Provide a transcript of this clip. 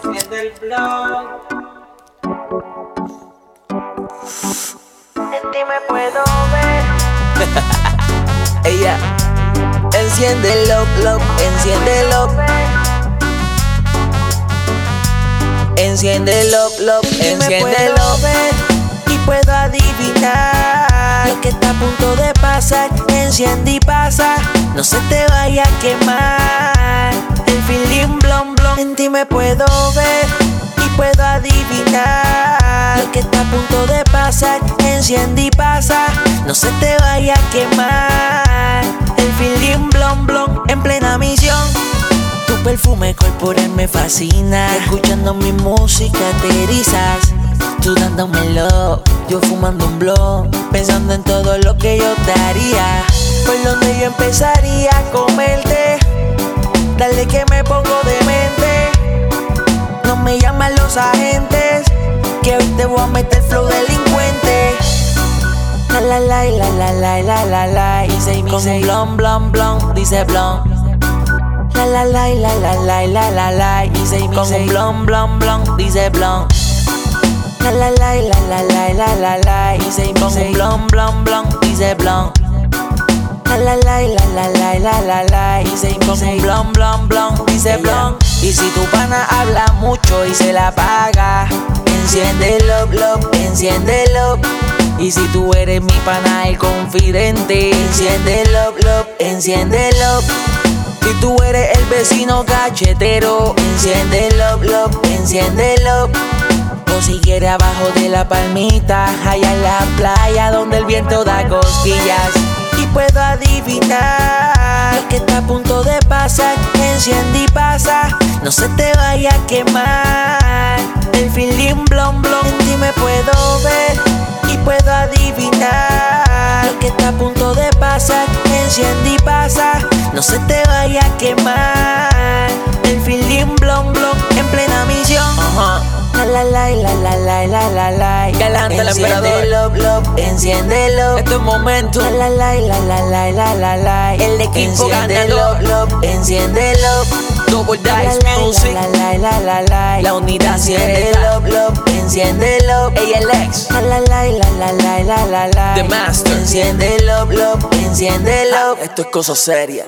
el blog. En ti me puedo ver. Ella, enciéndelo, lo, enciéndelo. Enciéndelo, lo, enciéndelo. y puedo adivinar lo que está a punto de pasar. Enciende y pasa, no se te vaya a quemar. El feeling blon blon, en ti me puedo ver y puedo adivinar lo que está a punto de pasar. Enciende y pasa, no se te vaya a quemar. El feeling blon blon en plena misión. Tu perfume corporal me fascina. Escuchando mi música te erizas. Tú dándomelo, yo fumando un blog. Pensando en todo lo que yo te haría. Por donde yo empezaría a comerte. Dale que me pongo los agentes. Que hoy te voy a meter flow delincuente. La la la la la la la la la. Dice con un blon blon blon, dice blon. La la la la la la la la la dice con un blon blon blon dice blon. La la la la la la la la la dice con un blon blon blon dice blon. La la la la la la la la la dice con un blon blon blon dice blon. Y si tu pana habla mucho y se la paga, enciéndelo, lo, enciéndelo. Y si tú eres mi pana el confidente, enciéndelo, lo, enciéndelo. Si tú eres el vecino cachetero, enciéndelo, lo, enciéndelo. O si quieres abajo de la palmita, allá en la playa donde el viento da cosquillas. Puedo adivinar lo que está a punto de pasar. Enciende y pasa, no se te vaya a quemar. El feeling blon blon, en ti me puedo ver y puedo adivinar lo que está a punto de pasar. Enciende y pasa, no se te vaya a quemar. la la la la la. Galante el emperador. Love, love, enciéndelo. Este es momento. La la la la la la la la. El equipo ganador. Love, love, enciéndelo. Double Dice Music. La la la la la. La unidad siempre. Love, love, enciéndelo. ALX. La la la la la la la la. The Master. Enciéndelo, love, enciéndelo. Esto es cosa seria.